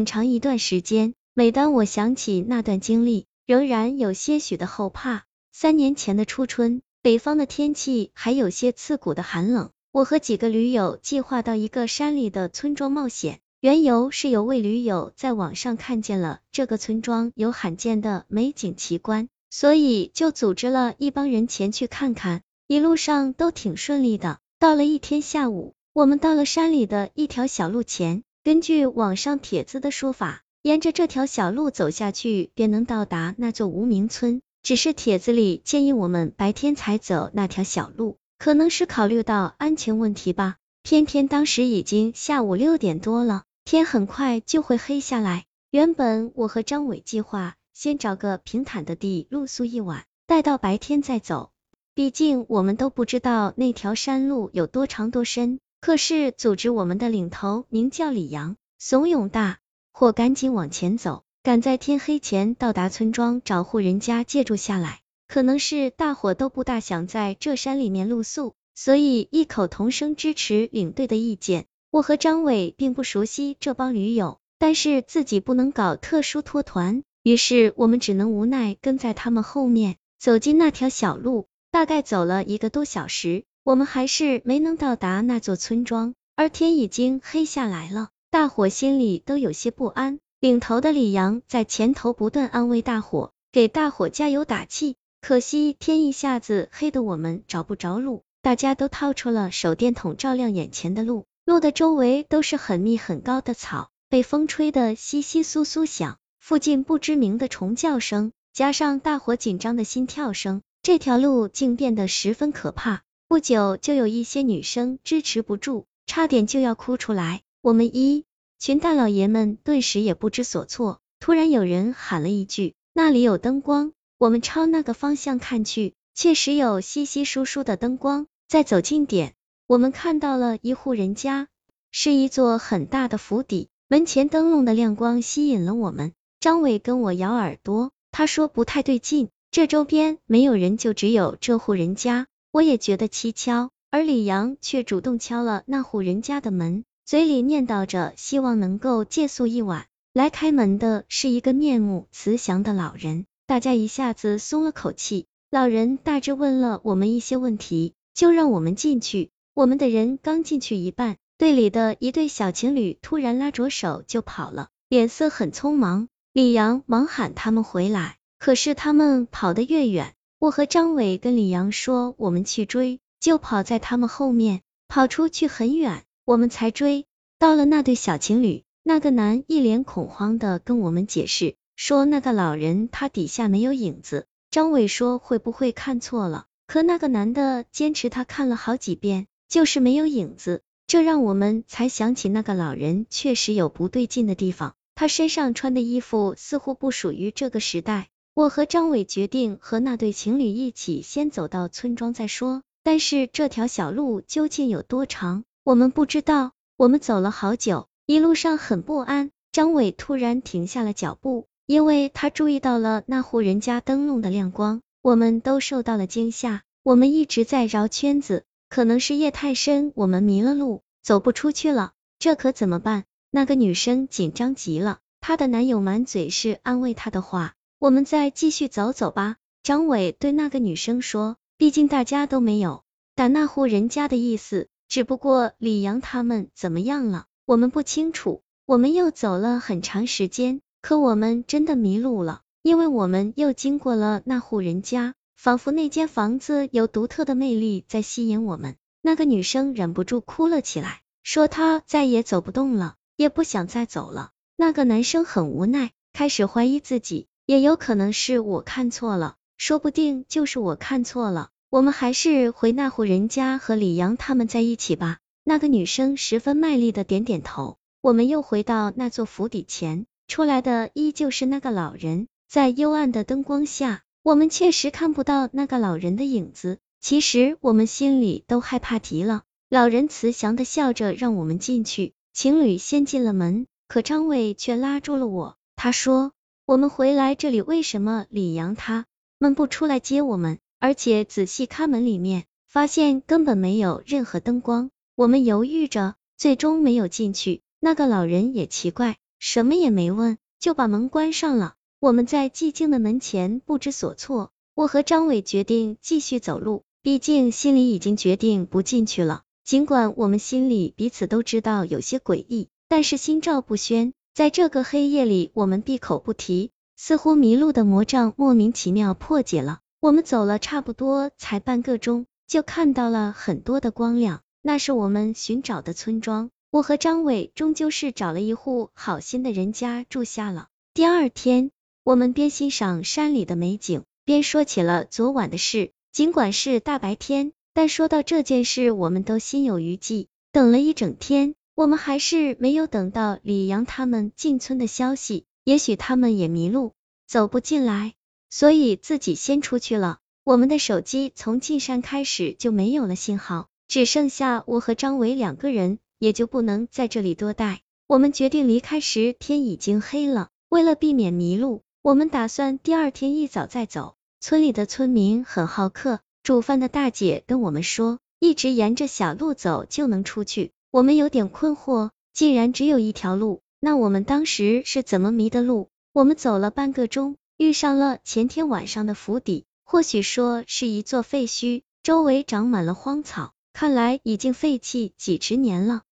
很长一段时间，每当我想起那段经历，仍然有些许的后怕。三年前的初春，北方的天气还有些刺骨的寒冷。我和几个驴友计划到一个山里的村庄冒险，缘由是有位驴友在网上看见了这个村庄有罕见的美景奇观，所以就组织了一帮人前去看看。一路上都挺顺利的。到了一天下午，我们到了山里的一条小路前，根据网上帖子的说法，沿着这条小路走下去，便能到达那座无名村。只是帖子里建议我们白天才走那条小路。可能是考虑到安全问题吧，偏偏当时已经下午六点多了，天很快就会黑下来。原本我和张伟计划先找个平坦的地露宿一晚，待到白天再走。毕竟我们都不知道那条山路有多长多深。可是组织我们的领头名叫李阳，怂恿大伙赶紧往前走，赶在天黑前到达村庄，找户人家借住下来。可能是大伙都不大想在这山里面露宿，所以异口同声支持领队的意见。我和张伟并不熟悉这帮驴友，但是自己不能搞特殊脱团，于是我们只能无奈跟在他们后面走进那条小路。大概走了一个多小时，我们还是没能到达那座村庄，而天已经黑下来了，大伙心里都有些不安。领头的李阳在前头不断安慰大伙，给大伙加油打气。可惜天一下子黑的，我们找不着路。大家都掏出了手电筒照亮眼前的路，路的周围都是很密很高的草，被风吹得窸窸窣窣响。附近不知名的虫叫声，加上大伙紧张的心跳声，这条路竟变得十分可怕。不久，就有一些女生支持不住，差点就要哭出来。我们一群大老爷们顿时也不知所措。突然有人喊了一句：“那里有灯光。”我们朝那个方向看去，确实有稀稀疏疏的灯光。再走近点，我们看到了一户人家，是一座很大的府邸，门前灯笼的亮光吸引了我们。张伟跟我摇耳朵，他说不太对劲，这周边没有人，就只有这户人家。我也觉得蹊跷，而李阳却主动敲了那户人家的门，嘴里念叨着希望能够借宿一晚。来开门的是一个面目慈祥的老人。大家一下子松了口气，老人大致问了我们一些问题，就让我们进去。我们的人刚进去一半，队里的一对小情侣突然拉着手就跑了，脸色很匆忙。李阳忙喊他们回来，可是他们跑得越远，我和张伟跟李阳说我们去追，就跑在他们后面，跑出去很远，我们才追到了那对小情侣。那个男一脸恐慌的跟我们解释。说那个老人他底下没有影子，张伟说会不会看错了？可那个男的坚持他看了好几遍，就是没有影子，这让我们才想起那个老人确实有不对劲的地方，他身上穿的衣服似乎不属于这个时代。我和张伟决定和那对情侣一起先走到村庄再说，但是这条小路究竟有多长，我们不知道。我们走了好久，一路上很不安。张伟突然停下了脚步。因为他注意到了那户人家灯笼的亮光，我们都受到了惊吓。我们一直在绕圈子，可能是夜太深，我们迷了路，走不出去了。这可怎么办？那个女生紧张极了，她的男友满嘴是安慰她的话。我们再继续走走吧。张伟对那个女生说，毕竟大家都没有打那户人家的意思，只不过李阳他们怎么样了，我们不清楚。我们又走了很长时间。可我们真的迷路了，因为我们又经过了那户人家，仿佛那间房子有独特的魅力在吸引我们。那个女生忍不住哭了起来，说她再也走不动了，也不想再走了。那个男生很无奈，开始怀疑自己，也有可能是我看错了，说不定就是我看错了。我们还是回那户人家和李阳他们在一起吧。那个女生十分卖力的点点头。我们又回到那座府邸前。出来的依旧是那个老人，在幽暗的灯光下，我们确实看不到那个老人的影子。其实我们心里都害怕极了。老人慈祥的笑着让我们进去，情侣先进了门，可张伟却拉住了我。他说：“我们回来这里，为什么李阳他们不出来接我们？而且仔细看门里面，发现根本没有任何灯光。”我们犹豫着，最终没有进去。那个老人也奇怪。什么也没问，就把门关上了。我们在寂静的门前不知所措。我和张伟决定继续走路，毕竟心里已经决定不进去了。尽管我们心里彼此都知道有些诡异，但是心照不宣。在这个黑夜里，我们闭口不提，似乎迷路的魔障莫名其妙破解了。我们走了差不多才半个钟，就看到了很多的光亮，那是我们寻找的村庄。我和张伟终究是找了一户好心的人家住下了。第二天，我们边欣赏山里的美景，边说起了昨晚的事。尽管是大白天，但说到这件事，我们都心有余悸。等了一整天，我们还是没有等到李阳他们进村的消息。也许他们也迷路，走不进来。所以自己先出去了。我们的手机从进山开始就没有了信号，只剩下我和张伟两个人，也就不能在这里多待。我们决定离开时天已经黑了，为了避免迷路，我们打算第二天一早再走。村里的村民很好客，煮饭的大姐跟我们说，一直沿着小路走就能出去。我们有点困惑，既然只有一条路，那我们当时是怎么迷的路？我们走了半个钟。遇上了前天晚上的府邸，或许说是一座废墟，周围长满了荒草，看来已经废弃几十年了。